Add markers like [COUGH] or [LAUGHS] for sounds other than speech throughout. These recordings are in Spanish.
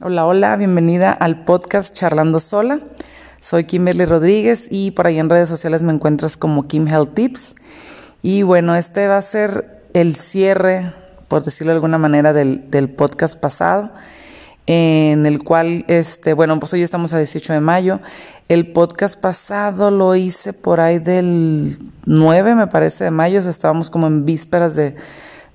Hola, hola, bienvenida al podcast Charlando Sola. Soy Kimberly Rodríguez y por ahí en redes sociales me encuentras como Kim Health Tips. Y bueno, este va a ser el cierre, por decirlo de alguna manera, del, podcast pasado, en el cual, este, bueno, pues hoy estamos a 18 de mayo. El podcast pasado lo hice por ahí del 9, me parece, de mayo, estábamos como en vísperas de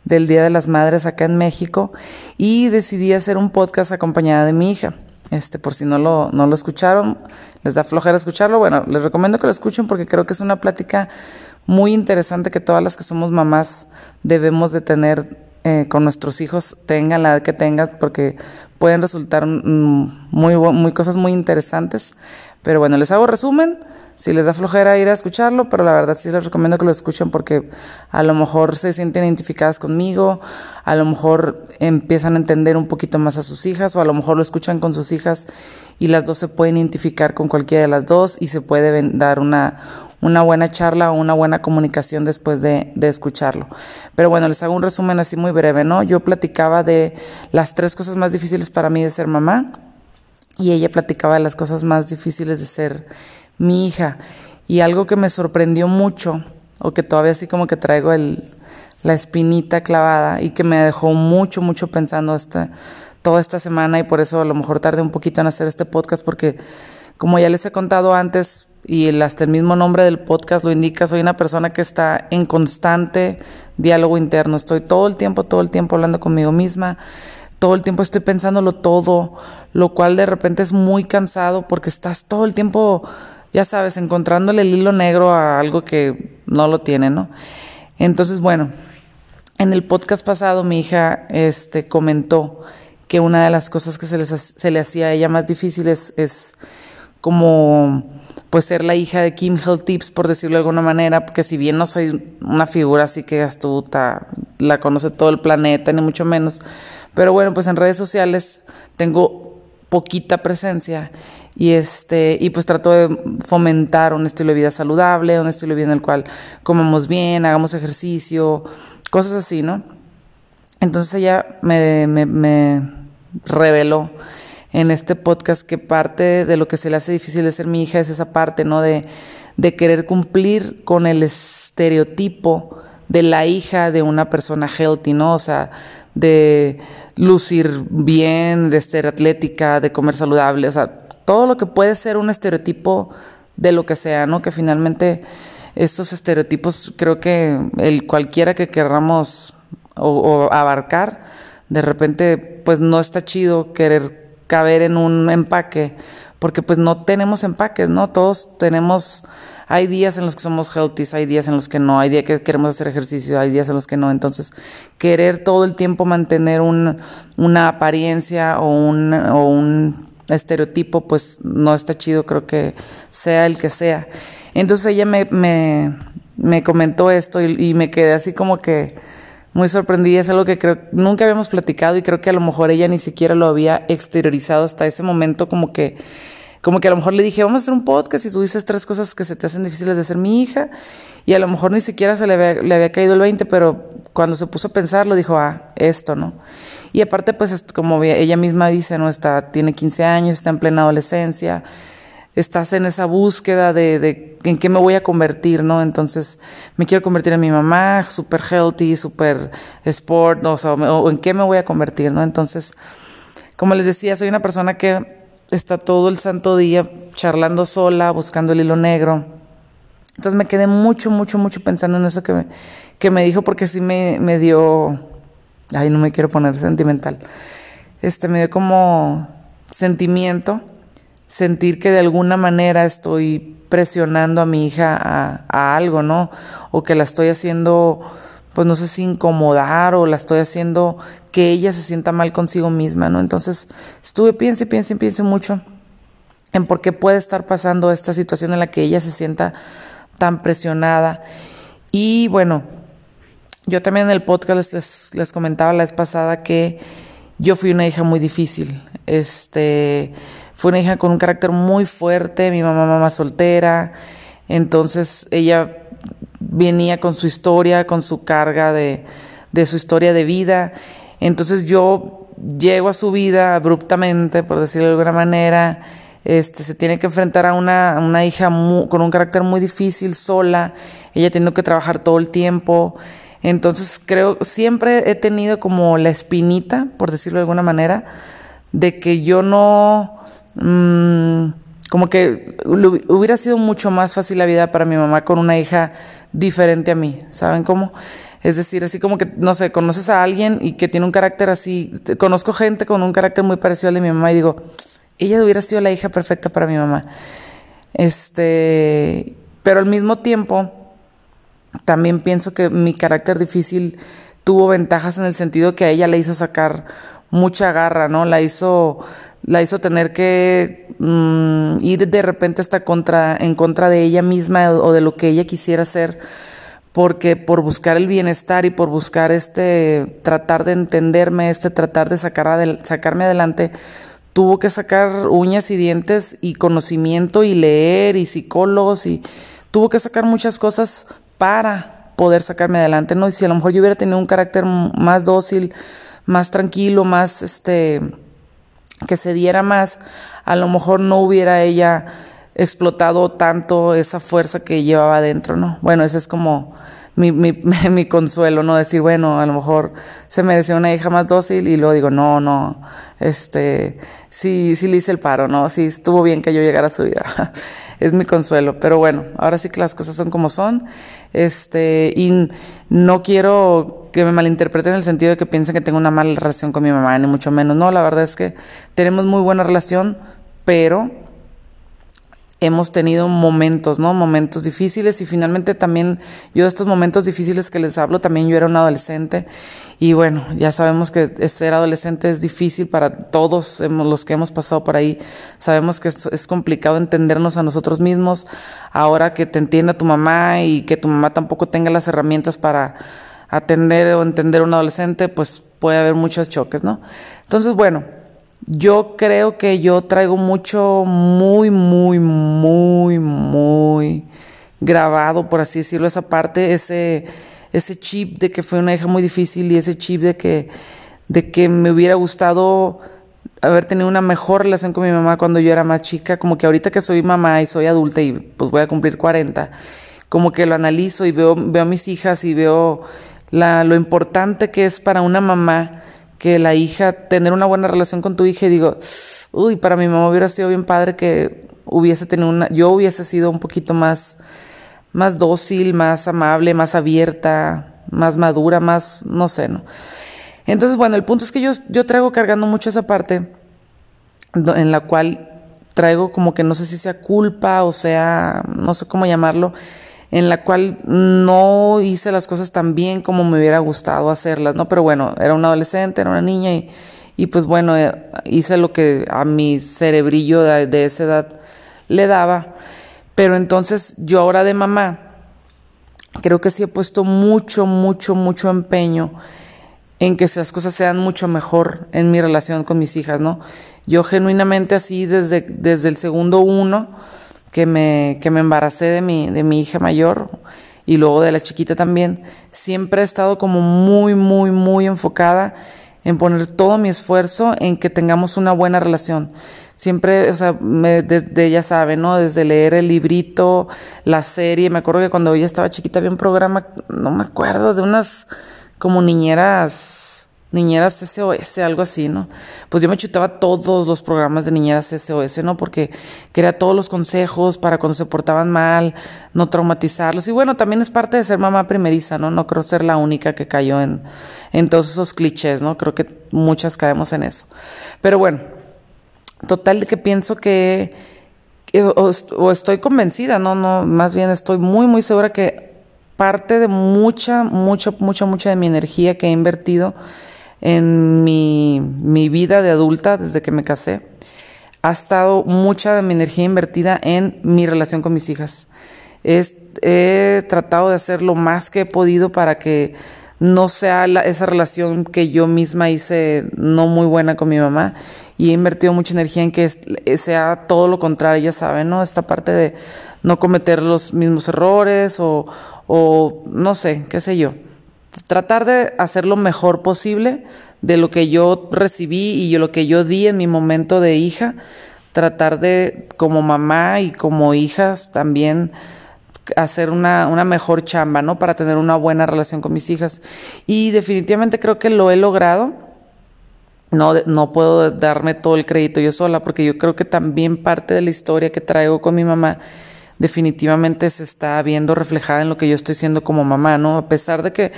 del Día de las Madres acá en México y decidí hacer un podcast acompañada de mi hija. Este, por si no lo, no lo escucharon, les da flojera escucharlo, bueno, les recomiendo que lo escuchen porque creo que es una plática muy interesante que todas las que somos mamás debemos de tener eh, con nuestros hijos, tengan la edad que tengan, porque pueden resultar mm, muy, muy cosas muy interesantes. Pero bueno, les hago resumen. Si les da flojera ir a escucharlo, pero la verdad sí les recomiendo que lo escuchen porque a lo mejor se sienten identificadas conmigo, a lo mejor empiezan a entender un poquito más a sus hijas, o a lo mejor lo escuchan con sus hijas y las dos se pueden identificar con cualquiera de las dos y se puede dar una, una buena charla o una buena comunicación después de, escucharlo. Pero bueno, les hago un resumen así muy breve, ¿no? Yo platicaba de las tres cosas más difíciles para mí de ser mamá y ella platicaba de las cosas más difíciles de ser mi hija. Y algo que me sorprendió mucho, o que todavía así como que traigo el, la espinita clavada y que me dejó mucho, mucho pensando esta, toda esta semana y por eso a lo mejor tardé un poquito en hacer este podcast porque como ya les he contado antes, y hasta el mismo nombre del podcast lo indica, soy una persona que está en constante diálogo interno, estoy todo el tiempo, todo el tiempo hablando conmigo misma, todo el tiempo estoy pensándolo todo, lo cual de repente es muy cansado porque estás todo el tiempo, ya sabes, encontrándole el hilo negro a algo que no lo tiene, ¿no? Entonces, bueno, en el podcast pasado mi hija este, comentó que una de las cosas que se, les, se le hacía a ella más difíciles es como pues ser la hija de Kim Hill Tips, por decirlo de alguna manera, porque si bien no soy una figura así que astuta, la conoce todo el planeta, ni mucho menos, pero bueno, pues en redes sociales tengo poquita presencia y este y pues trato de fomentar un estilo de vida saludable, un estilo de vida en el cual comamos bien, hagamos ejercicio, cosas así, ¿no? Entonces ella me, me reveló en este podcast que parte de lo que se le hace difícil de ser mi hija es esa parte, ¿no? De, de querer cumplir con el estereotipo de la hija de una persona healthy, ¿no? O sea, de lucir bien, de ser atlética, de comer saludable, o sea, todo lo que puede ser un estereotipo de lo que sea, ¿no? Que finalmente estos estereotipos creo que el cualquiera que querramos o, o abarcar, de repente pues no está chido querer caber en un empaque, porque pues no tenemos empaques, ¿no? Todos tenemos, hay días en los que somos healthy, hay días en los que no, hay días que queremos hacer ejercicio, hay días en los que no, entonces querer todo el tiempo mantener un, una apariencia o un, estereotipo, pues no está chido, creo que sea el que sea. Entonces ella me, me, me comentó esto y me quedé así como que muy sorprendida, es algo que creo nunca habíamos platicado y creo que a lo mejor ella ni siquiera lo había exteriorizado hasta ese momento como que como que a lo mejor le dije, vamos a hacer un podcast y tú dices tres cosas que se te hacen difíciles de ser mi hija y a lo mejor ni siquiera se le había, le había caído el 20, pero cuando se puso a pensarlo dijo, ah, esto, ¿no? Y aparte, pues como ella misma dice, ¿no? Está, tiene 15 años, está en plena adolescencia, estás en esa búsqueda de, en qué me voy a convertir, ¿no? Entonces, me quiero convertir en mi mamá, super healthy, super sport, o, sea, o en qué me voy a convertir, ¿no? Entonces, como les decía, soy una persona que está todo el santo día charlando sola, buscando el hilo negro. Entonces me quedé mucho, mucho, mucho pensando en eso que me, que me dijo porque sí me, me dio, ay, no me quiero poner sentimental, este, me dio como sentimiento sentir que de alguna manera estoy presionando a mi hija a, algo, ¿no? O que la estoy haciendo, pues no sé si incomodar o la estoy haciendo que ella se sienta mal consigo misma, ¿no? Entonces estuve, piense, piense, piense mucho en por qué puede estar pasando esta situación en la que ella se sienta tan presionada. Y bueno, yo también en el podcast les, les comentaba la vez pasada que yo fui una hija muy difícil. Este, fue una hija con un carácter muy fuerte, mi mamá mamá soltera, entonces ella venía con su historia, con su carga de, de su historia de vida. Entonces yo llego a su vida abruptamente, por decirlo de alguna manera, este, se tiene que enfrentar a una, una hija con un carácter muy difícil, sola, ella tiene que trabajar todo el tiempo. Entonces creo, siempre he tenido como la espinita, por decirlo de alguna manera, de que yo no, mmm, como que hubiera sido mucho más fácil la vida para mi mamá con una hija diferente a mí, ¿saben cómo? Es decir, así como que, no sé, conoces a alguien y que tiene un carácter así, conozco gente con un carácter muy parecido al de mi mamá y digo, ella hubiera sido la hija perfecta para mi mamá. Este, pero al mismo tiempo, también pienso que mi carácter difícil tuvo ventajas en el sentido que a ella le hizo sacar mucha garra, ¿no? La hizo, la hizo tener que mm, ir de repente hasta contra, en contra de ella misma o de lo que ella quisiera hacer, porque por buscar el bienestar y por buscar este, tratar de entenderme, este, tratar de sacar sacarme adelante, tuvo que sacar uñas y dientes y conocimiento y leer y psicólogos y tuvo que sacar muchas cosas para poder sacarme adelante, ¿no? Y si a lo mejor yo hubiera tenido un carácter más dócil, más tranquilo, más este que se diera más, a lo mejor no hubiera ella explotado tanto esa fuerza que llevaba adentro, ¿no? Bueno, ese es como mi, mi, [LAUGHS] mi, consuelo, ¿no? Decir, bueno, a lo mejor se merecía una hija más dócil y luego digo, no, no, este, sí, sí le hice el paro, ¿no? Sí, estuvo bien que yo llegara a su vida. [LAUGHS] es mi consuelo, pero bueno, ahora sí que las cosas son como son, este, y no quiero que me malinterpreten en el sentido de que piensen que tengo una mala relación con mi mamá, ni mucho menos, no, la verdad es que tenemos muy buena relación, pero hemos tenido momentos, ¿no? Momentos difíciles y finalmente también yo de estos momentos difíciles que les hablo, también yo era un adolescente y bueno, ya sabemos que ser adolescente es difícil para todos los que hemos pasado por ahí. Sabemos que es, complicado entendernos a nosotros mismos. Ahora que te entienda tu mamá y que tu mamá tampoco tenga las herramientas para atender o entender a un adolescente, pues puede haber muchos choques, ¿no? Entonces, bueno, yo creo que yo traigo mucho, muy, muy, muy, muy grabado, por así decirlo, esa parte, ese, ese chip de que fue una hija muy difícil y ese chip de que, de que me hubiera gustado haber tenido una mejor relación con mi mamá cuando yo era más chica, como que ahorita que soy mamá y soy adulta y pues voy a cumplir 40, como que lo analizo y veo, veo a mis hijas y veo la, lo importante que es para una mamá que la hija, tener una buena relación con tu hija y digo, uy, para mi mamá hubiera sido bien padre que hubiese tenido una, yo hubiese sido un poquito más, más dócil, más amable, más abierta, más madura, más, no sé, ¿no? Entonces, bueno, el punto es que yo, yo traigo cargando mucho esa parte en la cual traigo como que no sé si sea culpa o sea, no sé cómo llamarlo, en la cual no hice las cosas tan bien como me hubiera gustado hacerlas, ¿no? Pero bueno, era una adolescente, era una niña y, y pues bueno, eh, hice lo que a mi cerebrillo de, de esa edad le daba. Pero entonces yo ahora de mamá, creo que sí he puesto mucho, mucho, mucho empeño en que las cosas sean mucho mejor en mi relación con mis hijas, ¿no? Yo genuinamente así desde, desde el segundo uno, que me, que me embaracé de mi, de mi hija mayor y luego de la chiquita también, siempre he estado como muy, muy, muy enfocada en poner todo mi esfuerzo en que tengamos una buena relación. Siempre, o sea, me, desde, ya sabe, ¿no? Desde leer el librito, la serie, me acuerdo que cuando ella estaba chiquita había un programa, no me acuerdo, de unas como niñeras Niñeras SOS, algo así, ¿no? Pues yo me chutaba todos los programas de Niñeras SOS, ¿no? Porque quería todos los consejos para cuando se portaban mal, no traumatizarlos. Y bueno, también es parte de ser mamá primeriza, ¿no? No creo ser la única que cayó en, todos esos clichés, ¿no? Creo que muchas caemos en eso. Pero bueno, total que pienso que, o, o estoy convencida, ¿no? No, más bien estoy muy, muy segura que parte de mucha, mucha, mucha, mucha de mi energía que he invertido en mi, mi vida de adulta desde que me casé, ha estado mucha de mi energía invertida en mi relación con mis hijas. he tratado de hacer lo más que he podido para que no sea esa relación que yo misma hice no muy buena con mi mamá y he invertido mucha energía en que sea todo lo contrario, ya saben, ¿no? Esta parte de no cometer los mismos errores o, o no sé, qué sé yo tratar de hacer lo mejor posible de lo que yo recibí y lo que yo di en mi momento de hija, tratar de, como mamá y como hijas, también hacer una, una mejor chamba, ¿no? Para tener una buena relación con mis hijas. Y definitivamente creo que lo he logrado. No, no puedo darme todo el crédito yo sola, porque yo creo que también parte de la historia que traigo con mi mamá definitivamente se está viendo reflejada en lo que yo estoy siendo como mamá, ¿no? A pesar de que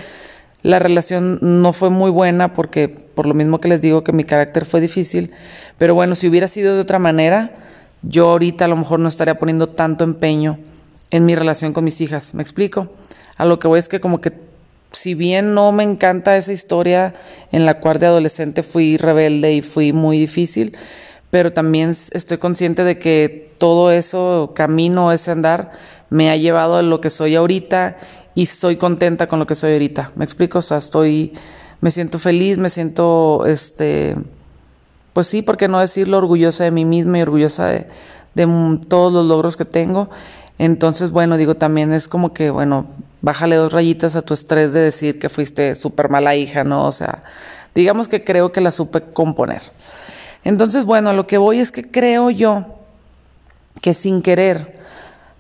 la relación no fue muy buena, porque por lo mismo que les digo que mi carácter fue difícil, pero bueno, si hubiera sido de otra manera, yo ahorita a lo mejor no estaría poniendo tanto empeño en mi relación con mis hijas. ¿Me explico? A lo que voy es que como que si bien no me encanta esa historia en la cual de adolescente fui rebelde y fui muy difícil, pero también estoy consciente de que todo eso camino, ese andar, me ha llevado a lo que soy ahorita y estoy contenta con lo que soy ahorita. ¿Me explico? O sea, estoy, me siento feliz, me siento, este, pues sí, ¿por qué no decirlo? Orgullosa de mí misma y orgullosa de, de todos los logros que tengo. Entonces, bueno, digo, también es como que, bueno, bájale dos rayitas a tu estrés de decir que fuiste súper mala hija, ¿no? O sea, digamos que creo que la supe componer. Entonces, bueno, lo que voy es que creo yo que sin querer,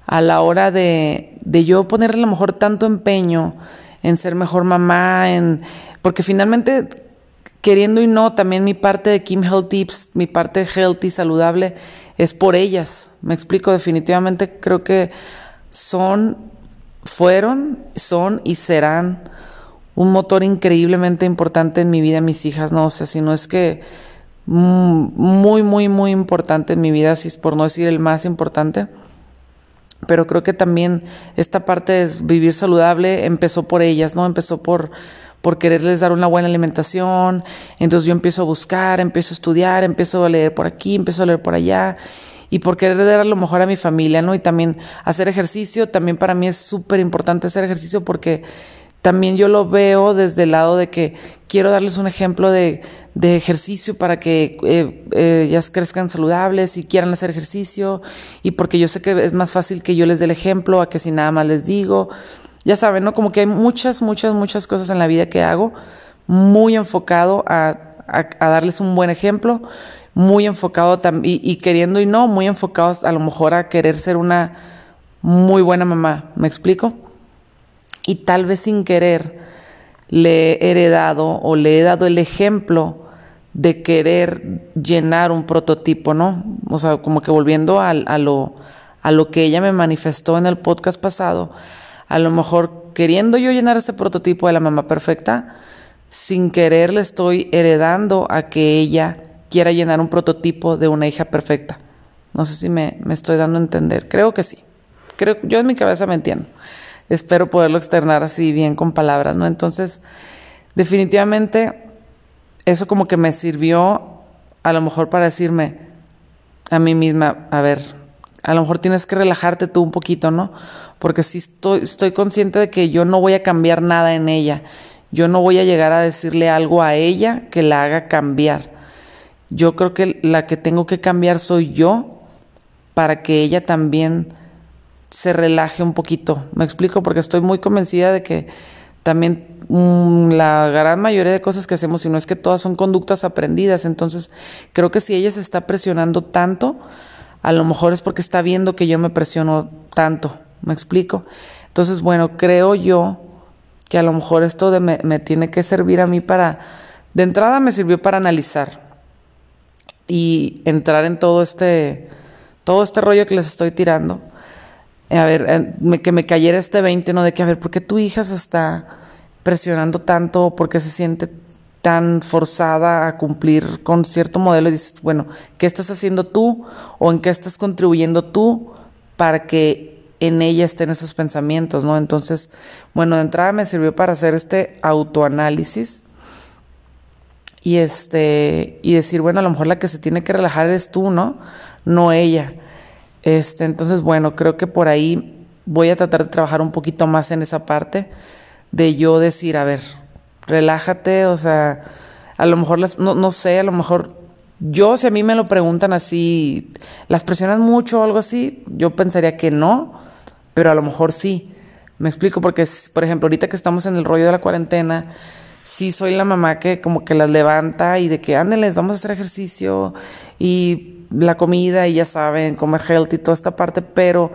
a la hora de, de yo ponerle a lo mejor tanto empeño en ser mejor mamá, en porque finalmente queriendo y no, también mi parte de Kim Health Tips, mi parte healthy, saludable, es por ellas. Me explico, definitivamente creo que son, fueron, son y serán un motor increíblemente importante en mi vida, mis hijas, no, o sea, si no es que muy, muy, muy importante en mi vida, si es por no decir el más importante. Pero creo que también esta parte de vivir saludable empezó por ellas, ¿no? Empezó por por quererles dar una buena alimentación. Entonces yo empiezo a buscar, empiezo a estudiar, empiezo a leer por aquí, empiezo a leer por allá. Y por querer dar a lo mejor a mi familia, ¿no? Y también hacer ejercicio, también para mí es súper importante hacer ejercicio porque también yo lo veo desde el lado de que quiero darles un ejemplo de, de ejercicio para que eh, eh, ellas crezcan saludables y quieran hacer ejercicio y porque yo sé que es más fácil que yo les dé el ejemplo a que si nada más les digo ya saben, ¿no? Como que hay muchas, muchas, muchas cosas en la vida que hago muy enfocado a, a, darles un buen ejemplo, muy enfocado también, y, queriendo y no, muy enfocados a lo mejor a querer ser una muy buena mamá, ¿me explico? Y tal vez sin querer le he heredado o le he dado el ejemplo de querer llenar un prototipo, ¿no? O sea, como que volviendo a, lo, a lo que ella me manifestó en el podcast pasado, a lo mejor queriendo yo llenar este prototipo de la mamá perfecta, sin querer le estoy heredando a que ella quiera llenar un prototipo de una hija perfecta. No sé si me, me estoy dando a entender. Creo que sí. Creo, yo en mi cabeza me entiendo. Espero poderlo externar así bien con palabras, ¿no? Entonces, definitivamente, eso como que me sirvió a lo mejor para decirme a mí misma, a ver, a lo mejor tienes que relajarte tú un poquito, ¿no? Porque sí estoy, estoy consciente de que yo no voy a cambiar nada en ella. Yo no voy a llegar a decirle algo a ella que la haga cambiar. Yo creo que la que tengo que cambiar soy yo para que ella también se relaje un poquito. Me explico porque estoy muy convencida de que también mm, la gran mayoría de cosas que hacemos, si no es que todas son conductas aprendidas, entonces creo que si ella se está presionando tanto, a lo mejor es porque está viendo que yo me presiono tanto, ¿me explico? Entonces, bueno, creo yo que a lo mejor esto de me, me tiene que servir a mí para, de entrada me sirvió para analizar y entrar en todo este, todo este rollo que les estoy tirando. A ver, que me cayera este 20, ¿no? De que, a ver, ¿por qué tu hija se está presionando tanto? ¿Por qué se siente tan forzada a cumplir con cierto modelo y dices, bueno, ¿qué estás haciendo tú o en qué estás contribuyendo tú para que en ella estén esos pensamientos, ¿no? Entonces, bueno, de entrada me sirvió para hacer este autoanálisis y este y decir, bueno, a lo mejor la que se tiene que relajar eres tú, ¿no? No ella. Este, entonces, bueno, creo que por ahí voy a tratar de trabajar un poquito más en esa parte de yo decir, a ver, relájate, o sea, a lo mejor, las, no, no sé, a lo mejor yo, si a mí me lo preguntan así, ¿las presionan mucho o algo así? Yo pensaría que no, pero a lo mejor sí. Me explico porque, por ejemplo, ahorita que estamos en el rollo de la cuarentena, sí soy la mamá que como que las levanta y de que ándenles, vamos a hacer ejercicio y la comida y ya saben, comer healthy, toda esta parte, pero,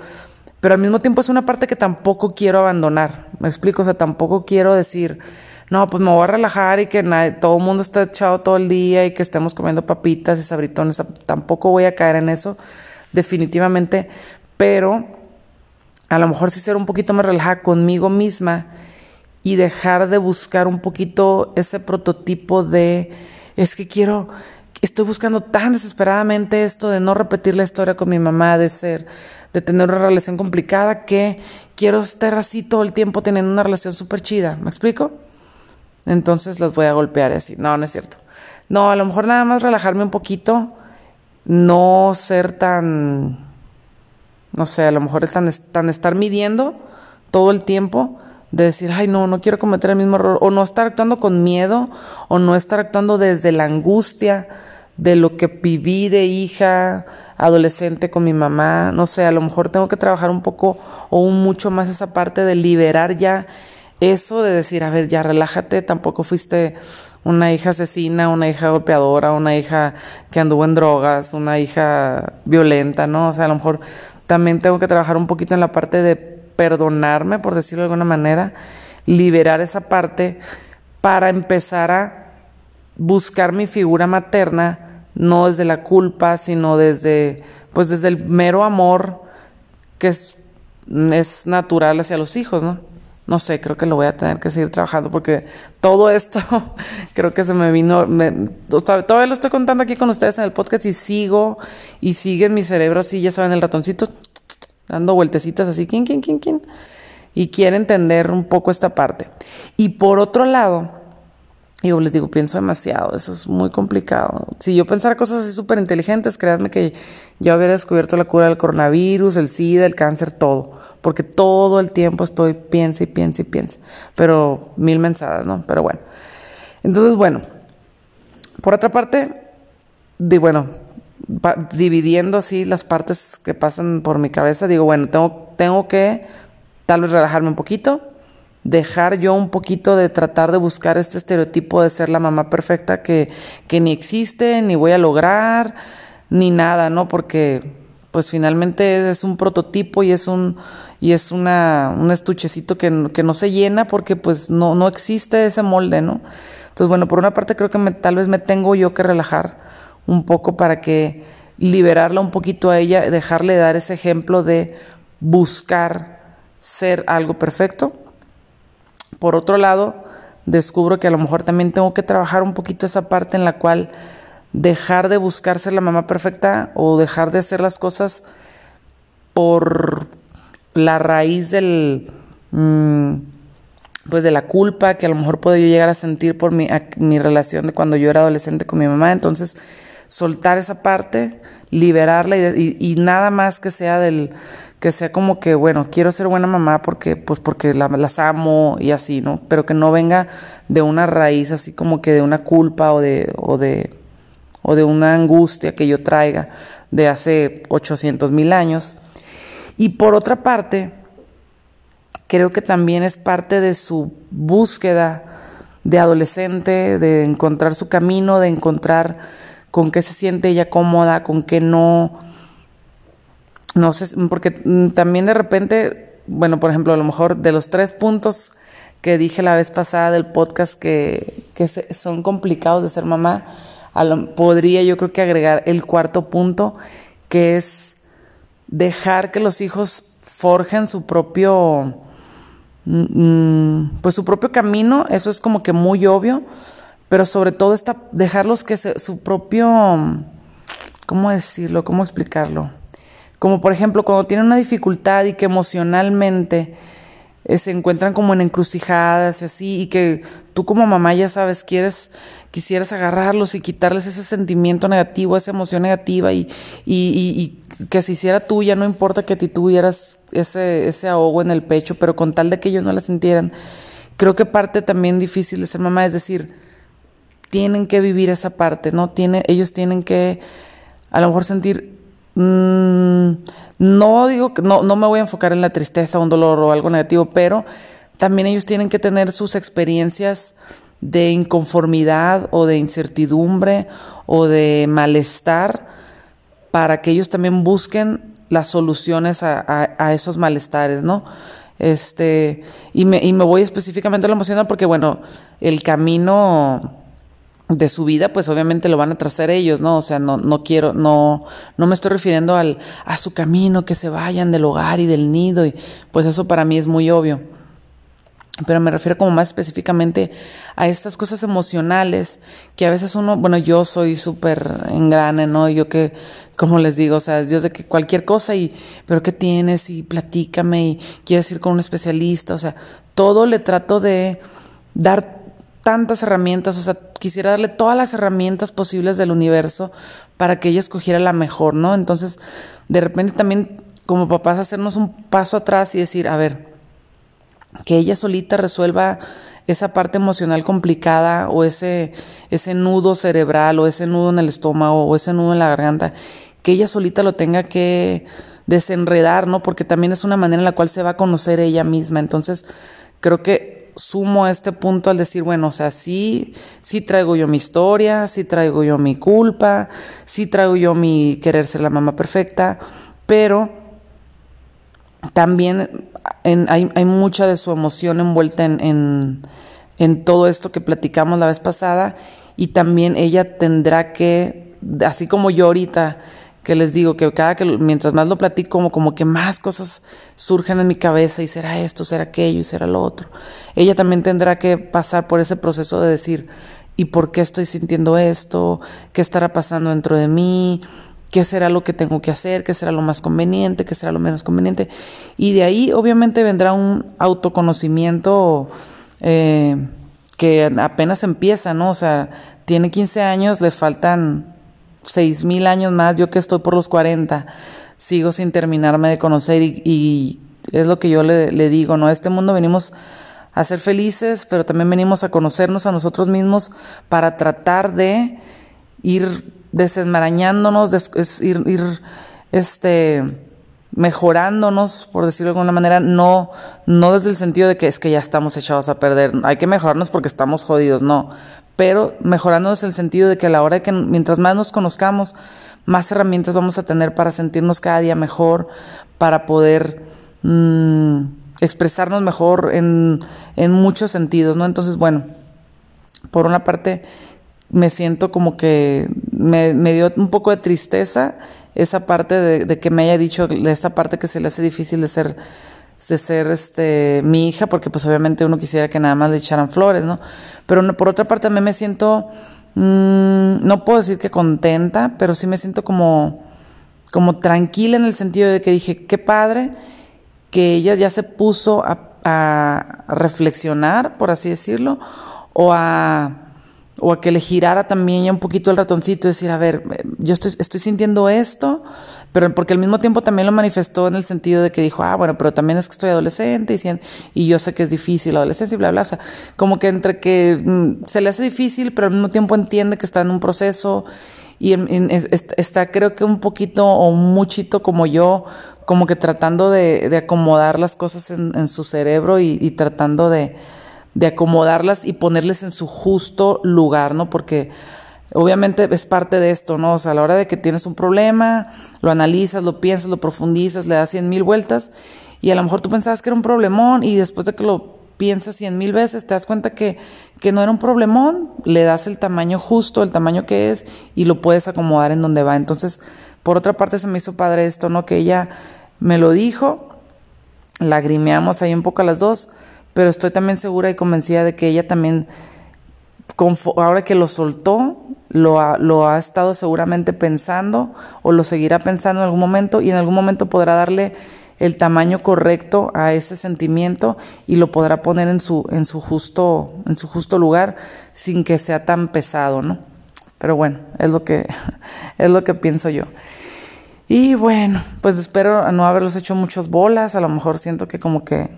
pero al mismo tiempo es una parte que tampoco quiero abandonar. Me explico, o sea, tampoco quiero decir, no, pues me voy a relajar y que todo el mundo esté echado todo el día y que estemos comiendo papitas y sabritones. Tampoco voy a caer en eso, definitivamente, pero a lo mejor sí ser un poquito más relajada conmigo misma y dejar de buscar un poquito ese prototipo de, es que quiero, estoy buscando tan desesperadamente esto de no repetir la historia con mi mamá, de ser, de tener una relación complicada, que quiero estar así todo el tiempo teniendo una relación súper chida. ¿Me explico? Entonces las voy a golpear así. No, no es cierto. No, a lo mejor nada más relajarme un poquito, no ser tan, no sé, a lo mejor es tan, tan estar midiendo todo el tiempo de decir, ay, no, no quiero cometer el mismo error, o no estar actuando con miedo, o no estar actuando desde la angustia de lo que viví de hija, adolescente con mi mamá, no sé, a lo mejor tengo que trabajar un poco o un mucho más esa parte de liberar ya eso de decir, a ver, ya relájate, tampoco fuiste una hija asesina, una hija golpeadora, una hija que anduvo en drogas, una hija violenta, ¿no? O sea, a lo mejor también tengo que trabajar un poquito en la parte de perdonarme, por decirlo de alguna manera, liberar esa parte para empezar a buscar mi figura materna, no desde la culpa, sino desde, pues desde el mero amor que es, es natural hacia los hijos, ¿no? No sé, creo que lo voy a tener que seguir trabajando porque todo esto [LAUGHS] creo que se me vino, todavía lo estoy contando aquí con ustedes en el podcast y sigo y sigue en mi cerebro así, ya saben, el ratoncito dando vueltecitas así, ¿quién, quién, quién, quién? Y quiere entender un poco esta parte. Y por otro lado, yo les digo, pienso demasiado, eso es muy complicado. Si yo pensara cosas así súper inteligentes, créanme que ya hubiera descubierto la cura del coronavirus, el SIDA, el cáncer, todo. Porque todo el tiempo estoy piensa y piensa y piensa. Pero mil mensadas, ¿no? Pero bueno. Entonces, bueno. Por otra parte, de, bueno, dividiendo así las partes que pasan por mi cabeza, digo, bueno, tengo, tengo que tal vez relajarme un poquito, dejar yo un poquito de tratar de buscar este estereotipo de ser la mamá perfecta que, que ni existe, ni voy a lograr, ni nada, ¿no? Porque pues finalmente es un prototipo y es un y es una un estuchecito que, que no se llena porque pues no, no existe ese molde, ¿no? Entonces, bueno, por una parte creo que tal vez me tengo yo que relajar un poco para que liberarla un poquito a ella, dejarle dar ese ejemplo de buscar ser algo perfecto. Por otro lado, descubro que a lo mejor también tengo que trabajar un poquito esa parte en la cual dejar de buscar ser la mamá perfecta o dejar de hacer las cosas por la raíz del mm, pues de la culpa que a lo mejor puedo yo llegar a sentir por mi, mi relación de cuando yo era adolescente con mi mamá entonces soltar esa parte, liberarla y, nada más que sea del que sea como que bueno quiero ser buena mamá porque pues porque las amo y así no pero que no venga de una raíz así como que de una culpa o de o de o de una angustia que yo traiga de hace 800 mil años. Y por otra parte creo que también es parte de su búsqueda de adolescente de encontrar su camino de encontrar con qué se siente ella cómoda, con qué no. No sé, porque también de repente, bueno, por ejemplo, a lo mejor de los tres puntos que dije la vez pasada del podcast que, que son complicados de ser mamá, podría yo creo que agregar el cuarto punto, que es dejar que los hijos forjen su propio, mm, pues su propio camino, eso es como que muy obvio, pero sobre todo está dejarlos que su propio, ¿cómo decirlo? ¿Cómo explicarlo? Como por ejemplo cuando tienen una dificultad y que emocionalmente eh, se encuentran como en encrucijadas y así, y que tú como mamá ya sabes, quieres, quisieras agarrarlos y quitarles ese sentimiento negativo, esa emoción negativa, y, y, y, que se hiciera tuya, no importa que tú tuvieras ese, ese ahogo en el pecho, pero con tal de que ellos no la sintieran. Creo que parte también difícil de ser mamá es decir, tienen que vivir esa parte, ¿no? Tiene, ellos tienen que a lo mejor sentir, mm, no digo que no, no me voy a enfocar en la tristeza, un dolor o algo negativo, pero también ellos tienen que tener sus experiencias de inconformidad o de incertidumbre o de malestar para que ellos también busquen las soluciones a, esos malestares, ¿no? Este, y me, y me voy específicamente a lo emocional porque, bueno, el camino de su vida, pues obviamente lo van a trazar ellos, ¿no? O sea, no, no quiero, no, no me estoy refiriendo al, a su camino, que se vayan del hogar y del nido, y pues eso para mí es muy obvio. Pero me refiero como más específicamente a estas cosas emocionales que a veces uno, bueno, yo soy súper engrane, ¿no? Yo que, como les digo, o sea, yo de que cualquier cosa y, pero ¿qué tienes? Y platícame y quieres ir con un especialista, o sea, todo le trato de dar tantas herramientas, o sea, quisiera darle todas las herramientas posibles del universo para que ella escogiera la mejor, ¿no? Entonces, de repente también como papás hacernos un paso atrás y decir, a ver, que ella solita resuelva esa parte emocional complicada o ese, ese nudo cerebral o ese nudo en el estómago o ese nudo en la garganta, que ella solita lo tenga que desenredar, ¿no? Porque también es una manera en la cual se va a conocer ella misma. Entonces, creo que sumo este punto al decir, bueno, o sea, sí, sí traigo yo mi historia, sí traigo yo mi culpa, sí traigo yo mi querer ser la mamá perfecta, pero también hay, hay, mucha de su emoción envuelta en, en, en todo esto que platicamos la vez pasada y también ella tendrá que, así como yo ahorita, que les digo que cada que mientras más lo platico como, que más cosas surgen en mi cabeza y será esto, será aquello y será lo otro. Ella también tendrá que pasar por ese proceso de decir, ¿y por qué estoy sintiendo esto? ¿Qué estará pasando dentro de mí? ¿Qué será lo que tengo que hacer? ¿Qué será lo más conveniente? ¿Qué será lo menos conveniente? Y de ahí obviamente vendrá un autoconocimiento eh, que apenas empieza, ¿no? O sea, tiene 15 años, le faltan seis mil años más, yo que estoy por los 40, sigo sin terminarme de conocer y, es lo que yo le, le, digo, ¿no? A este mundo venimos a ser felices, pero también venimos a conocernos a nosotros mismos para tratar de ir desenmarañándonos, ir, ir este, mejorándonos, por decirlo de alguna manera, no, no desde el sentido de que es que ya estamos echados a perder, hay que mejorarnos porque estamos jodidos, no, pero mejorándonos el sentido de que a la hora de que mientras más nos conozcamos, más herramientas vamos a tener para sentirnos cada día mejor, para poder mm, expresarnos mejor en, en muchos sentidos, ¿no? Entonces, bueno, por una parte me siento como que me, me dio un poco de tristeza esa parte de, de, que me haya dicho, esta parte que se le hace difícil de ser de ser este mi hija, porque pues obviamente uno quisiera que nada más le echaran flores, ¿no? Pero por otra parte también me siento, mmm, no puedo decir que contenta, pero sí me siento como, como tranquila en el sentido de que dije, qué padre que ella ya se puso a, a reflexionar, por así decirlo, o a o a que le girara también ya un poquito el ratoncito y decir, a ver, yo estoy, estoy sintiendo esto, pero porque al mismo tiempo también lo manifestó en el sentido de que dijo, ah, bueno, pero también es que estoy adolescente y, y yo sé que es difícil la adolescencia y bla, bla, o sea, como que entre que mm, se le hace difícil, pero al mismo tiempo entiende que está en un proceso y está creo que un poquito o muchito como yo, como que tratando de, de acomodar las cosas en, su cerebro y, y tratando de de acomodarlas y ponerles en su justo lugar, ¿no? Porque obviamente es parte de esto, ¿no? O sea, a la hora de que tienes un problema, lo analizas, lo piensas, lo profundizas, le das cien mil vueltas y a lo mejor tú pensabas que era un problemón y después de que lo piensas cien mil veces te das cuenta que, que no era un problemón, le das el tamaño justo, el tamaño que es y lo puedes acomodar en donde va. Entonces, por otra parte se me hizo padre esto, ¿no? Que ella me lo dijo, lagrimeamos ahí un poco a las dos, pero estoy también segura y convencida de que ella también, ahora que lo soltó, lo ha, estado seguramente pensando o lo seguirá pensando en algún momento y en algún momento podrá darle el tamaño correcto a ese sentimiento y lo podrá poner en su, en su justo, en su justo lugar sin que sea tan pesado, ¿no? Pero bueno, es lo que, [LAUGHS] es lo que pienso yo. Y bueno, pues espero no haberlos hecho muchas bolas, a lo mejor siento que como que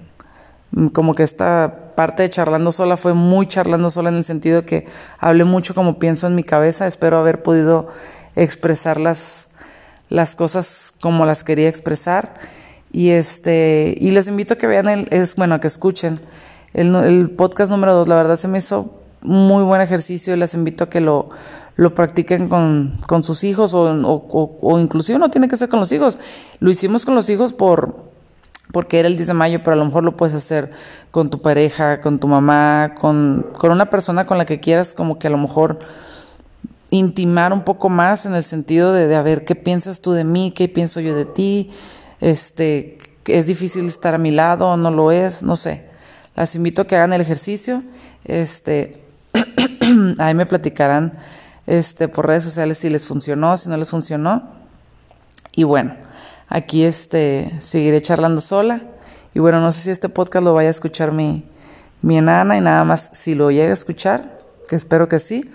como que esta parte de charlando sola fue muy charlando sola en el sentido que hablé mucho como pienso en mi cabeza. Espero haber podido expresar las, las cosas como las quería expresar. Y este, y les invito a que vean el, es, bueno, a que escuchen el, podcast número dos. La verdad se me hizo muy buen ejercicio y les invito a que lo, lo practiquen con, con sus hijos o, o, o, inclusive no tiene que ser con los hijos. Lo hicimos con los hijos por porque era el 10 de mayo, pero a lo mejor lo puedes hacer con tu pareja, con tu mamá, con, con una persona con la que quieras como que a lo mejor intimar un poco más en el sentido de, a ver qué piensas tú de mí, qué pienso yo de ti, este, es difícil estar a mi lado, no lo es, no sé. Las invito a que hagan el ejercicio, este, [CLEARS THROAT] ahí me platicarán, este, por redes sociales si les funcionó, si no les funcionó, y bueno, aquí este, seguiré charlando sola, y bueno, no sé si este podcast lo vaya a escuchar mi, mi enana, y nada más, si lo llega a escuchar, que espero que sí,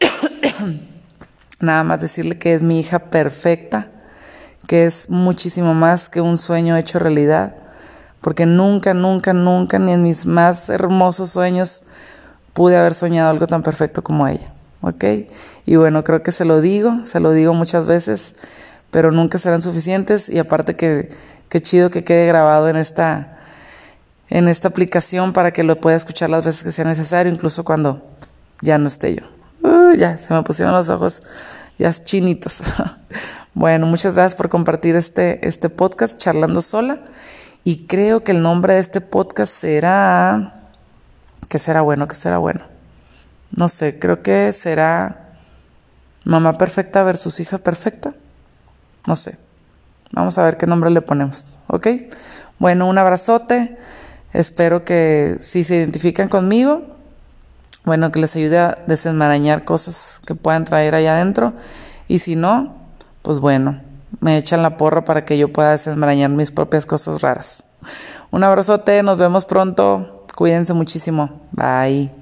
[COUGHS] Nada más decirle que es mi hija perfecta, que es muchísimo más que un sueño hecho realidad, porque nunca, nunca, nunca, ni en mis más hermosos sueños pude haber soñado algo tan perfecto como ella. ¿Ok? Y bueno, creo que se lo digo, se lo digo muchas veces, pero nunca serán suficientes y aparte que, que chido que quede grabado en esta, en esta aplicación para que lo pueda escuchar las veces que sea necesario, incluso cuando ya no esté yo ya se me pusieron los ojos ya chinitos. [LAUGHS] bueno, muchas gracias por compartir este, este podcast, Charlando Sola. Y creo que el nombre de este podcast será... ¿Qué será bueno? ¿Qué será bueno? No sé, creo que será Mamá Perfecta versus Hija Perfecta. No sé. Vamos a ver qué nombre le ponemos, ¿ok? Bueno, un abrazote. Espero que si se identifican conmigo, bueno, que les ayude a desenmarañar cosas que puedan traer allá adentro. Y si no, pues bueno, me echan la porra para que yo pueda desenmarañar mis propias cosas raras. Un abrazote, nos vemos pronto. Cuídense muchísimo. Bye.